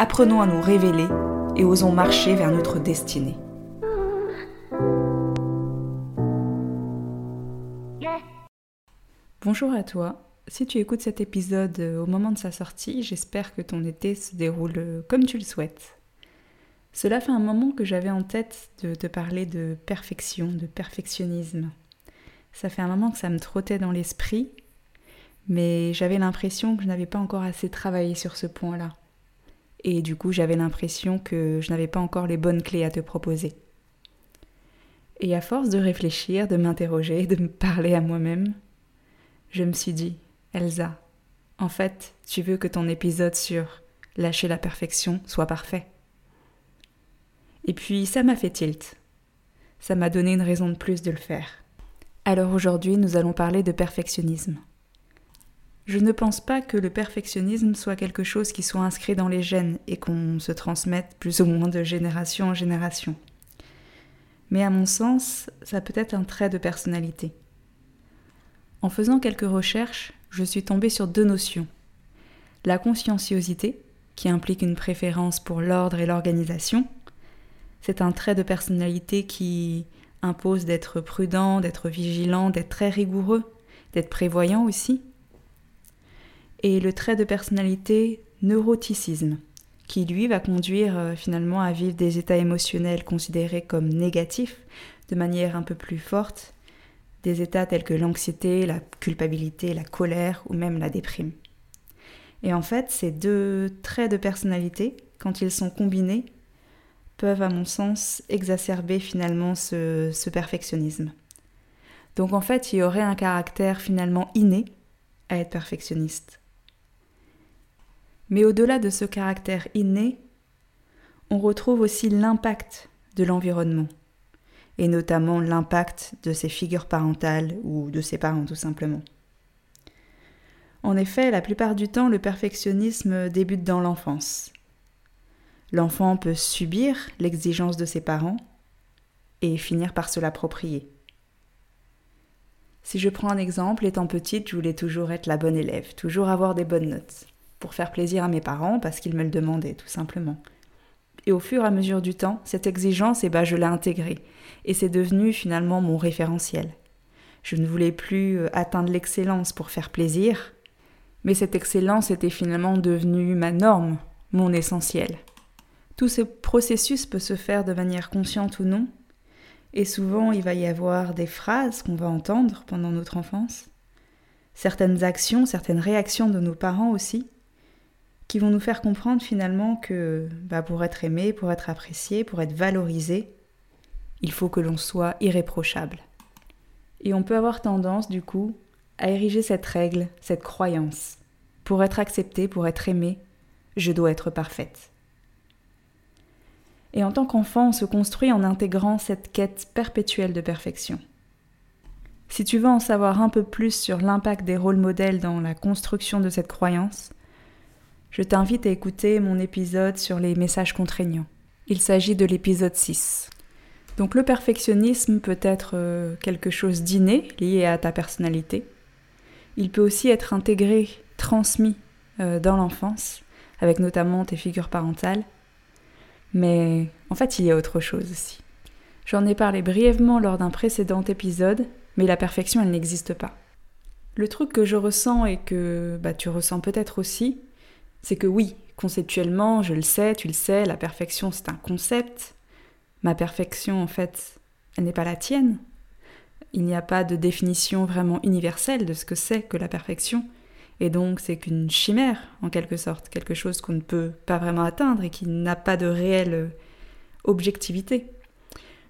Apprenons à nous révéler et osons marcher vers notre destinée. Bonjour à toi. Si tu écoutes cet épisode au moment de sa sortie, j'espère que ton été se déroule comme tu le souhaites. Cela fait un moment que j'avais en tête de te parler de perfection, de perfectionnisme. Ça fait un moment que ça me trottait dans l'esprit mais j'avais l'impression que je n'avais pas encore assez travaillé sur ce point-là. Et du coup, j'avais l'impression que je n'avais pas encore les bonnes clés à te proposer. Et à force de réfléchir, de m'interroger, de me parler à moi-même, je me suis dit, Elsa, en fait, tu veux que ton épisode sur lâcher la perfection soit parfait. Et puis ça m'a fait tilt. Ça m'a donné une raison de plus de le faire. Alors aujourd'hui, nous allons parler de perfectionnisme. Je ne pense pas que le perfectionnisme soit quelque chose qui soit inscrit dans les gènes et qu'on se transmette plus ou moins de génération en génération. Mais à mon sens, ça peut être un trait de personnalité. En faisant quelques recherches, je suis tombée sur deux notions. La conscienciosité, qui implique une préférence pour l'ordre et l'organisation, c'est un trait de personnalité qui impose d'être prudent, d'être vigilant, d'être très rigoureux, d'être prévoyant aussi, et le trait de personnalité neuroticisme, qui lui va conduire euh, finalement à vivre des états émotionnels considérés comme négatifs de manière un peu plus forte, des états tels que l'anxiété, la culpabilité, la colère ou même la déprime. Et en fait, ces deux traits de personnalité, quand ils sont combinés, peuvent, à mon sens, exacerber finalement ce, ce perfectionnisme. Donc en fait, il y aurait un caractère finalement inné à être perfectionniste. Mais au-delà de ce caractère inné, on retrouve aussi l'impact de l'environnement, et notamment l'impact de ses figures parentales ou de ses parents tout simplement. En effet, la plupart du temps, le perfectionnisme débute dans l'enfance. L'enfant peut subir l'exigence de ses parents et finir par se l'approprier. Si je prends un exemple, étant petite, je voulais toujours être la bonne élève, toujours avoir des bonnes notes pour faire plaisir à mes parents parce qu'ils me le demandaient tout simplement. Et au fur et à mesure du temps, cette exigence, eh ben, je l'ai intégrée et c'est devenu finalement mon référentiel. Je ne voulais plus euh, atteindre l'excellence pour faire plaisir, mais cette excellence était finalement devenue ma norme, mon essentiel. Tout ce processus peut se faire de manière consciente ou non, et souvent il va y avoir des phrases qu'on va entendre pendant notre enfance, certaines actions, certaines réactions de nos parents aussi, qui vont nous faire comprendre finalement que bah, pour être aimé, pour être apprécié, pour être valorisé, il faut que l'on soit irréprochable. Et on peut avoir tendance, du coup, à ériger cette règle, cette croyance. Pour être accepté, pour être aimé, je dois être parfaite. Et en tant qu'enfant, on se construit en intégrant cette quête perpétuelle de perfection. Si tu veux en savoir un peu plus sur l'impact des rôles modèles dans la construction de cette croyance, je t'invite à écouter mon épisode sur les messages contraignants. Il s'agit de l'épisode 6. Donc le perfectionnisme peut être euh, quelque chose d'inné, lié à ta personnalité. Il peut aussi être intégré, transmis euh, dans l'enfance, avec notamment tes figures parentales. Mais en fait, il y a autre chose aussi. J'en ai parlé brièvement lors d'un précédent épisode, mais la perfection, elle n'existe pas. Le truc que je ressens et que bah, tu ressens peut-être aussi, c'est que oui, conceptuellement, je le sais, tu le sais, la perfection c'est un concept. Ma perfection, en fait, elle n'est pas la tienne. Il n'y a pas de définition vraiment universelle de ce que c'est que la perfection. Et donc c'est qu'une chimère, en quelque sorte, quelque chose qu'on ne peut pas vraiment atteindre et qui n'a pas de réelle objectivité.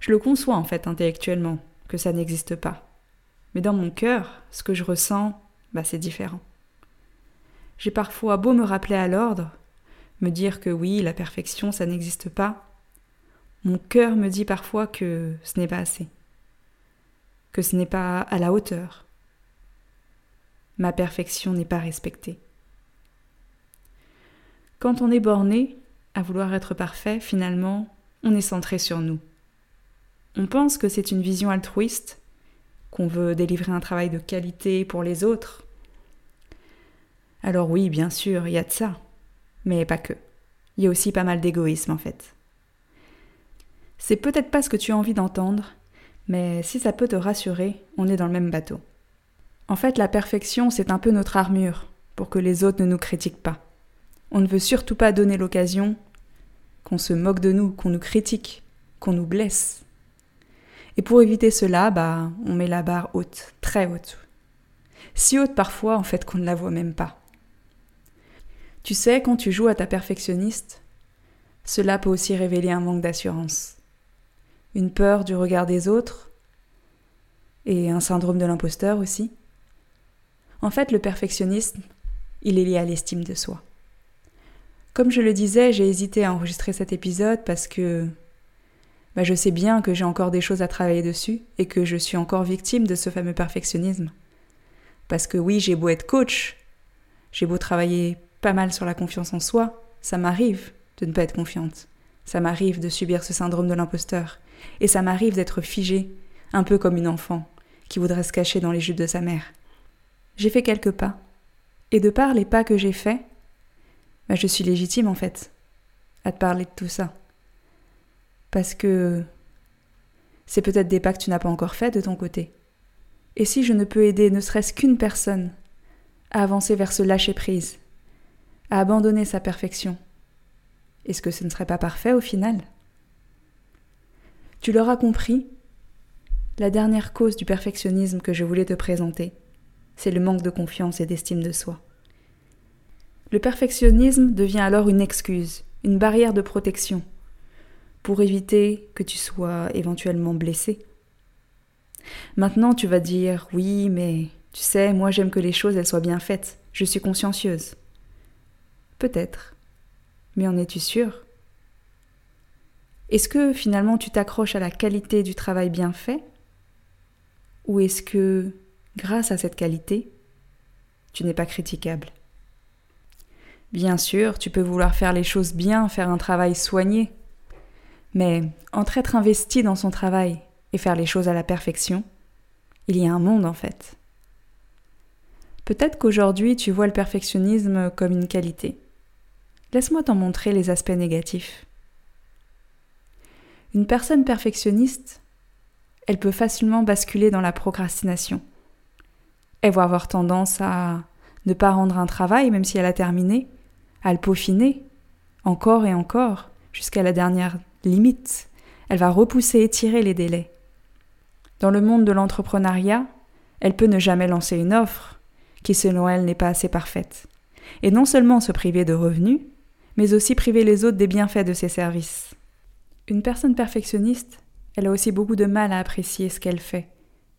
Je le conçois en fait intellectuellement, que ça n'existe pas. Mais dans mon cœur, ce que je ressens, bah, c'est différent. J'ai parfois beau me rappeler à l'ordre me dire que oui, la perfection, ça n'existe pas, mon cœur me dit parfois que ce n'est pas assez, que ce n'est pas à la hauteur. Ma perfection n'est pas respectée. Quand on est borné à vouloir être parfait, finalement, on est centré sur nous. On pense que c'est une vision altruiste, qu'on veut délivrer un travail de qualité pour les autres. Alors oui, bien sûr, il y a de ça, mais pas que. Il y a aussi pas mal d'égoïsme en fait. C'est peut-être pas ce que tu as envie d'entendre, mais si ça peut te rassurer, on est dans le même bateau. En fait, la perfection, c'est un peu notre armure, pour que les autres ne nous critiquent pas. On ne veut surtout pas donner l'occasion qu'on se moque de nous, qu'on nous critique, qu'on nous blesse. Et pour éviter cela, bah, on met la barre haute, très haute. Si haute parfois, en fait, qu'on ne la voit même pas. Tu sais, quand tu joues à ta perfectionniste, cela peut aussi révéler un manque d'assurance une peur du regard des autres et un syndrome de l'imposteur aussi. En fait, le perfectionnisme, il est lié à l'estime de soi. Comme je le disais, j'ai hésité à enregistrer cet épisode parce que bah, je sais bien que j'ai encore des choses à travailler dessus et que je suis encore victime de ce fameux perfectionnisme. Parce que oui, j'ai beau être coach, j'ai beau travailler pas mal sur la confiance en soi, ça m'arrive de ne pas être confiante. Ça m'arrive de subir ce syndrome de l'imposteur. Et ça m'arrive d'être figée, un peu comme une enfant, qui voudrait se cacher dans les jupes de sa mère. J'ai fait quelques pas. Et de par les pas que j'ai faits, bah, je suis légitime en fait, à te parler de tout ça. Parce que c'est peut-être des pas que tu n'as pas encore faits de ton côté. Et si je ne peux aider ne serait-ce qu'une personne à avancer vers ce lâcher-prise, à abandonner sa perfection, est-ce que ce ne serait pas parfait au final? Tu l'auras compris, la dernière cause du perfectionnisme que je voulais te présenter, c'est le manque de confiance et d'estime de soi. Le perfectionnisme devient alors une excuse, une barrière de protection, pour éviter que tu sois éventuellement blessé. Maintenant, tu vas dire oui, mais tu sais, moi j'aime que les choses soient bien faites, je suis consciencieuse. Peut-être. Mais en es-tu sûr? Est-ce que finalement tu t'accroches à la qualité du travail bien fait? Ou est-ce que, grâce à cette qualité, tu n'es pas critiquable? Bien sûr, tu peux vouloir faire les choses bien, faire un travail soigné, mais entre être investi dans son travail et faire les choses à la perfection, il y a un monde en fait. Peut-être qu'aujourd'hui tu vois le perfectionnisme comme une qualité. Laisse-moi t'en montrer les aspects négatifs. Une personne perfectionniste, elle peut facilement basculer dans la procrastination. Elle va avoir tendance à ne pas rendre un travail même si elle a terminé, à le peaufiner, encore et encore, jusqu'à la dernière limite. Elle va repousser et tirer les délais. Dans le monde de l'entrepreneuriat, elle peut ne jamais lancer une offre qui selon elle n'est pas assez parfaite. Et non seulement se priver de revenus, mais aussi priver les autres des bienfaits de ses services. Une personne perfectionniste, elle a aussi beaucoup de mal à apprécier ce qu'elle fait,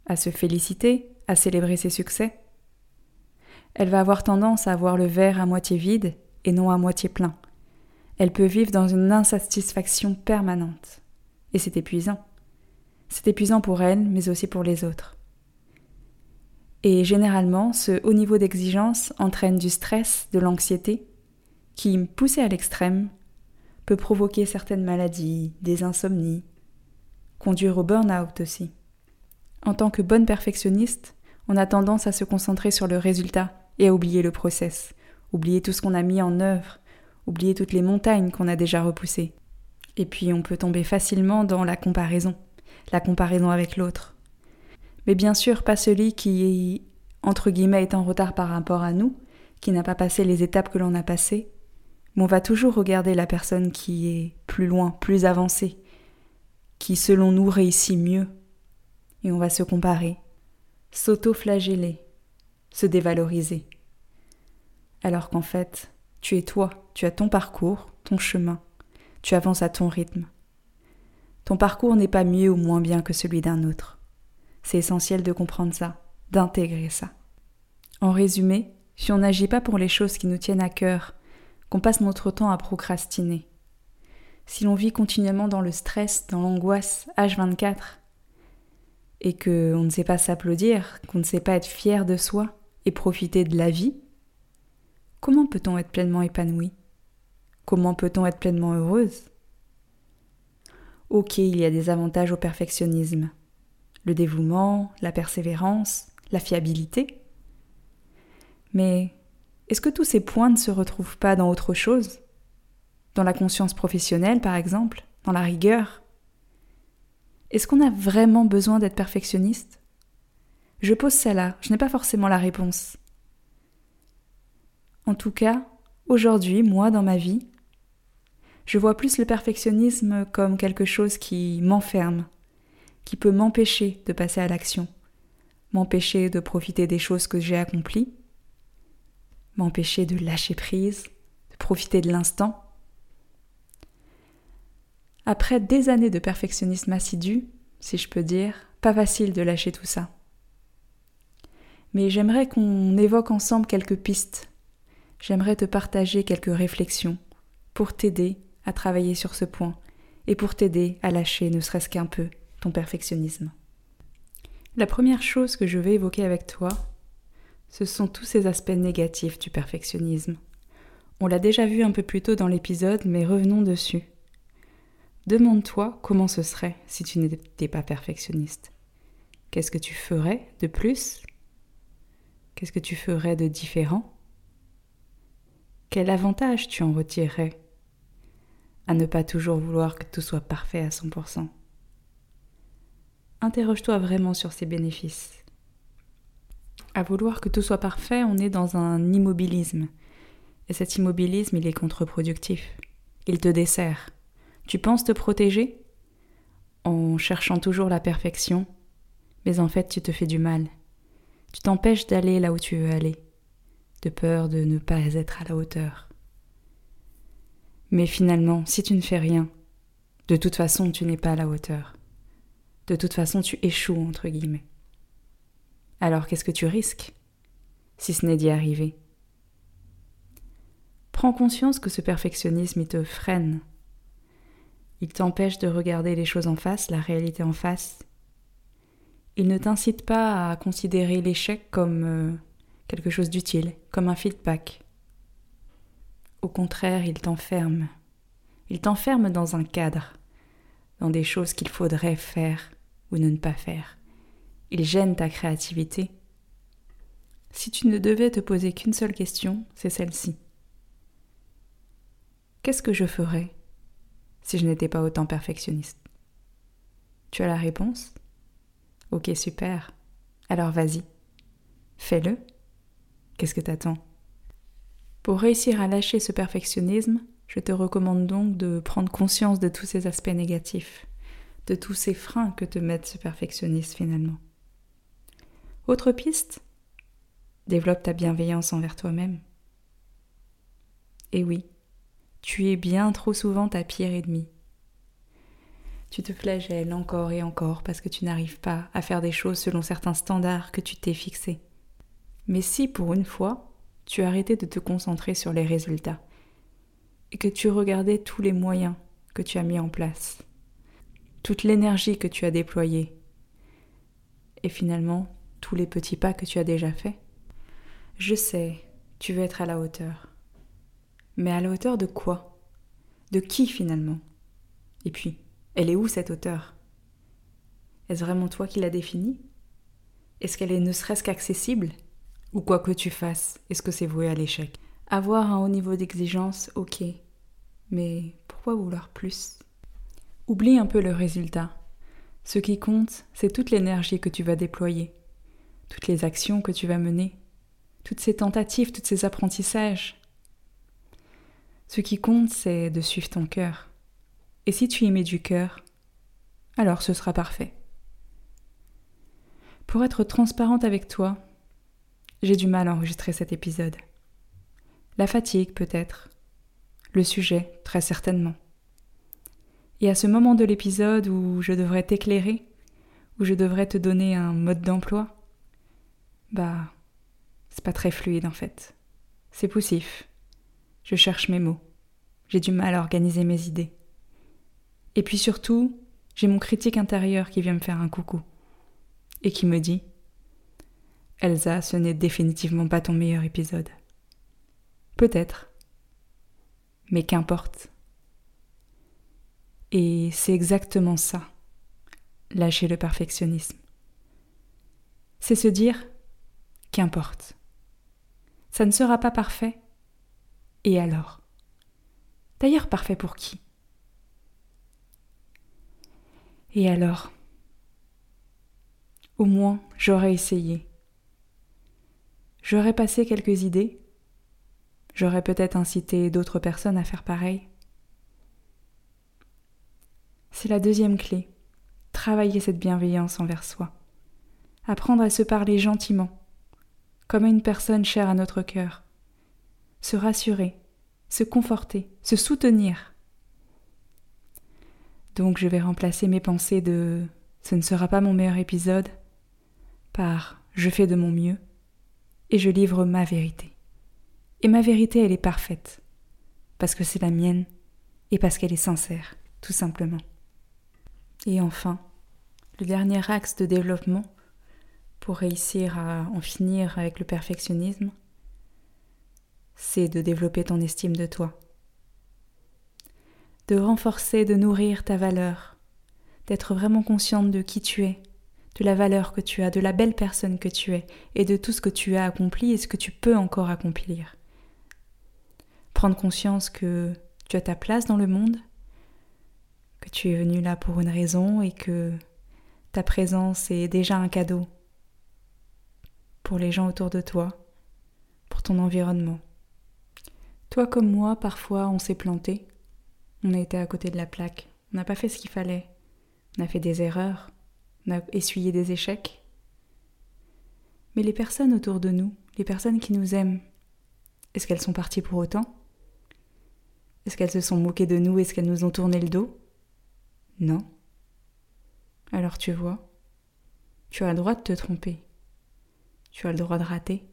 à se féliciter, à célébrer ses succès. Elle va avoir tendance à voir le verre à moitié vide et non à moitié plein. Elle peut vivre dans une insatisfaction permanente. Et c'est épuisant. C'est épuisant pour elle, mais aussi pour les autres. Et généralement, ce haut niveau d'exigence entraîne du stress, de l'anxiété, qui, poussé à l'extrême, peut provoquer certaines maladies, des insomnies, conduire au burn-out aussi. En tant que bonne perfectionniste, on a tendance à se concentrer sur le résultat et à oublier le process, oublier tout ce qu'on a mis en œuvre, oublier toutes les montagnes qu'on a déjà repoussées. Et puis on peut tomber facilement dans la comparaison, la comparaison avec l'autre. Mais bien sûr, pas celui qui, entre guillemets, est en retard par rapport à nous, qui n'a pas passé les étapes que l'on a passées, mais on va toujours regarder la personne qui est plus loin, plus avancée, qui selon nous réussit mieux, et on va se comparer, s'auto-flageller, se dévaloriser. Alors qu'en fait, tu es toi, tu as ton parcours, ton chemin, tu avances à ton rythme. Ton parcours n'est pas mieux ou moins bien que celui d'un autre. C'est essentiel de comprendre ça, d'intégrer ça. En résumé, si on n'agit pas pour les choses qui nous tiennent à cœur, qu'on passe notre temps à procrastiner, si l'on vit continuellement dans le stress, dans l'angoisse, H24, et qu'on ne sait pas s'applaudir, qu'on ne sait pas être fier de soi et profiter de la vie, comment peut-on être pleinement épanoui? Comment peut-on être pleinement heureuse? Ok, il y a des avantages au perfectionnisme. Le dévouement, la persévérance, la fiabilité. Mais est-ce que tous ces points ne se retrouvent pas dans autre chose? Dans la conscience professionnelle, par exemple? Dans la rigueur? Est-ce qu'on a vraiment besoin d'être perfectionniste? Je pose ça là, je n'ai pas forcément la réponse. En tout cas, aujourd'hui, moi, dans ma vie, je vois plus le perfectionnisme comme quelque chose qui m'enferme, qui peut m'empêcher de passer à l'action, m'empêcher de profiter des choses que j'ai accomplies, m'empêcher de lâcher prise, de profiter de l'instant. Après des années de perfectionnisme assidu, si je peux dire, pas facile de lâcher tout ça. Mais j'aimerais qu'on évoque ensemble quelques pistes. J'aimerais te partager quelques réflexions pour t'aider à travailler sur ce point et pour t'aider à lâcher ne serait-ce qu'un peu ton perfectionnisme. La première chose que je vais évoquer avec toi, ce sont tous ces aspects négatifs du perfectionnisme. On l'a déjà vu un peu plus tôt dans l'épisode, mais revenons dessus. Demande-toi comment ce serait si tu n'étais pas perfectionniste. Qu'est-ce que tu ferais de plus? Qu'est-ce que tu ferais de différent? Quel avantage tu en retirerais? À ne pas toujours vouloir que tout soit parfait à 100%. Interroge-toi vraiment sur ces bénéfices. À vouloir que tout soit parfait, on est dans un immobilisme. Et cet immobilisme, il est contre-productif. Il te dessert. Tu penses te protéger? En cherchant toujours la perfection, mais en fait tu te fais du mal. Tu t'empêches d'aller là où tu veux aller, de peur de ne pas être à la hauteur. Mais finalement, si tu ne fais rien, de toute façon, tu n'es pas à la hauteur. De toute façon, tu échoues, entre guillemets. Alors qu'est-ce que tu risques, si ce n'est d'y arriver? Prends conscience que ce perfectionnisme, te freine. Il t'empêche de regarder les choses en face, la réalité en face. Il ne t'incite pas à considérer l'échec comme euh, quelque chose d'utile, comme un feedback, au contraire, il t'enferme. Il t'enferme dans un cadre, dans des choses qu'il faudrait faire ou ne pas faire. Il gêne ta créativité. Si tu ne devais te poser qu'une seule question, c'est celle-ci. Qu'est-ce que je ferais si je n'étais pas autant perfectionniste? Tu as la réponse? Ok, super. Alors vas-y. Fais-le. Qu'est-ce que t'attends? Pour réussir à lâcher ce perfectionnisme, je te recommande donc de prendre conscience de tous ces aspects négatifs, de tous ces freins que te met ce perfectionnisme finalement. Autre piste? Développe ta bienveillance envers toi-même. Et oui, tu es bien trop souvent ta pire ennemie. Tu te flagelles encore et encore parce que tu n'arrives pas à faire des choses selon certains standards que tu t'es fixés. Mais si pour une fois, tu arrêtais de te concentrer sur les résultats et que tu regardais tous les moyens que tu as mis en place, toute l'énergie que tu as déployée et finalement tous les petits pas que tu as déjà faits. Je sais, tu veux être à la hauteur. Mais à la hauteur de quoi? De qui finalement? Et puis, elle est où cette hauteur? Est-ce vraiment toi qui l'as définie? Est-ce qu'elle est ne serait-ce qu'accessible? Ou quoi que tu fasses, est-ce que c'est voué à l'échec? Avoir un haut niveau d'exigence, ok. Mais pourquoi vouloir plus? Oublie un peu le résultat. Ce qui compte, c'est toute l'énergie que tu vas déployer, toutes les actions que tu vas mener, toutes ces tentatives, tous ces apprentissages. Ce qui compte, c'est de suivre ton cœur. Et si tu y mets du cœur, alors ce sera parfait. Pour être transparente avec toi, j'ai du mal à enregistrer cet épisode. La fatigue peut-être. Le sujet, très certainement. Et à ce moment de l'épisode où je devrais t'éclairer, où je devrais te donner un mode d'emploi, bah, c'est pas très fluide en fait. C'est poussif. je cherche mes mots. J'ai du mal à organiser mes idées. Et puis surtout, j'ai mon critique intérieur qui vient me faire un coucou et qui me dit Elsa, ce n'est définitivement pas ton meilleur épisode. Peut-être. Mais qu'importe. Et c'est exactement ça, lâcher le perfectionnisme. C'est se dire Qu'importe. Ça ne sera pas parfait. Et alors? D'ailleurs, parfait pour qui? Et alors? Au moins, j'aurais essayé. J'aurais passé quelques idées. J'aurais peut-être incité d'autres personnes à faire pareil. C'est la deuxième clé. Travailler cette bienveillance envers soi. Apprendre à se parler gentiment, comme à une personne chère à notre cœur. Se rassurer, se conforter, se soutenir. Donc je vais remplacer mes pensées de ce ne sera pas mon meilleur épisode par je fais de mon mieux et je livre ma vérité. Et ma vérité, elle est parfaite, parce que c'est la mienne et parce qu'elle est sincère, tout simplement. Et enfin, le dernier axe de développement pour réussir à en finir avec le perfectionnisme, c'est de développer ton estime de toi de renforcer, de nourrir ta valeur, d'être vraiment consciente de qui tu es, de la valeur que tu as, de la belle personne que tu es, et de tout ce que tu as accompli et ce que tu peux encore accomplir. Prendre conscience que tu as ta place dans le monde, que tu es venu là pour une raison et que ta présence est déjà un cadeau pour les gens autour de toi, pour ton environnement. Toi comme moi, parfois on s'est planté, on a été à côté de la plaque. On n'a pas fait ce qu'il fallait. On a fait des erreurs. On a essuyé des échecs. Mais les personnes autour de nous, les personnes qui nous aiment, est-ce qu'elles sont parties pour autant? Est-ce qu'elles se sont moquées de nous? Est-ce qu'elles nous ont tourné le dos? Non. Alors tu vois, tu as le droit de te tromper. Tu as le droit de rater.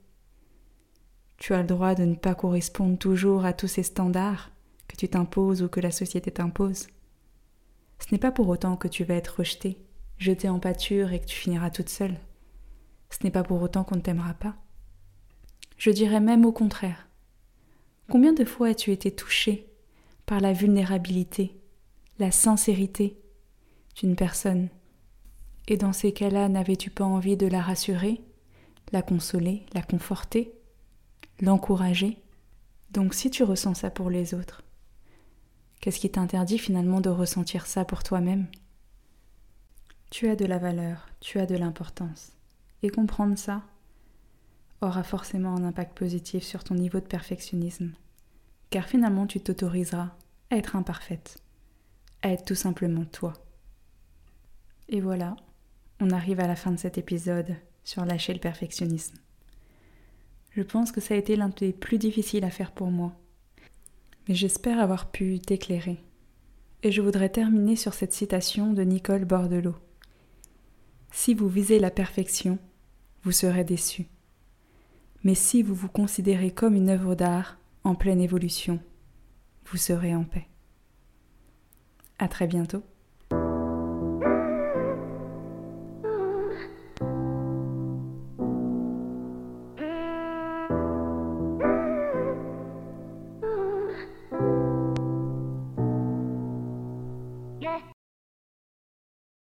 Tu as le droit de ne pas correspondre toujours à tous ces standards que tu t'imposes ou que la société t'impose. Ce n'est pas pour autant que tu vas être rejeté, jeté en pâture et que tu finiras toute seule. Ce n'est pas pour autant qu'on ne t'aimera pas. Je dirais même au contraire. Combien de fois as-tu été touché par la vulnérabilité, la sincérité d'une personne Et dans ces cas-là, n'avais-tu pas envie de la rassurer, la consoler, la conforter, l'encourager Donc si tu ressens ça pour les autres, Qu'est-ce qui t'interdit finalement de ressentir ça pour toi-même? Tu as de la valeur, tu as de l'importance. Et comprendre ça aura forcément un impact positif sur ton niveau de perfectionnisme. Car finalement, tu t'autoriseras à être imparfaite, à être tout simplement toi. Et voilà, on arrive à la fin de cet épisode sur lâcher le perfectionnisme. Je pense que ça a été l'un des plus difficiles à faire pour moi mais j'espère avoir pu t'éclairer. Et je voudrais terminer sur cette citation de Nicole Bordelot. Si vous visez la perfection, vous serez déçu. Mais si vous vous considérez comme une œuvre d'art en pleine évolution, vous serez en paix. À très bientôt.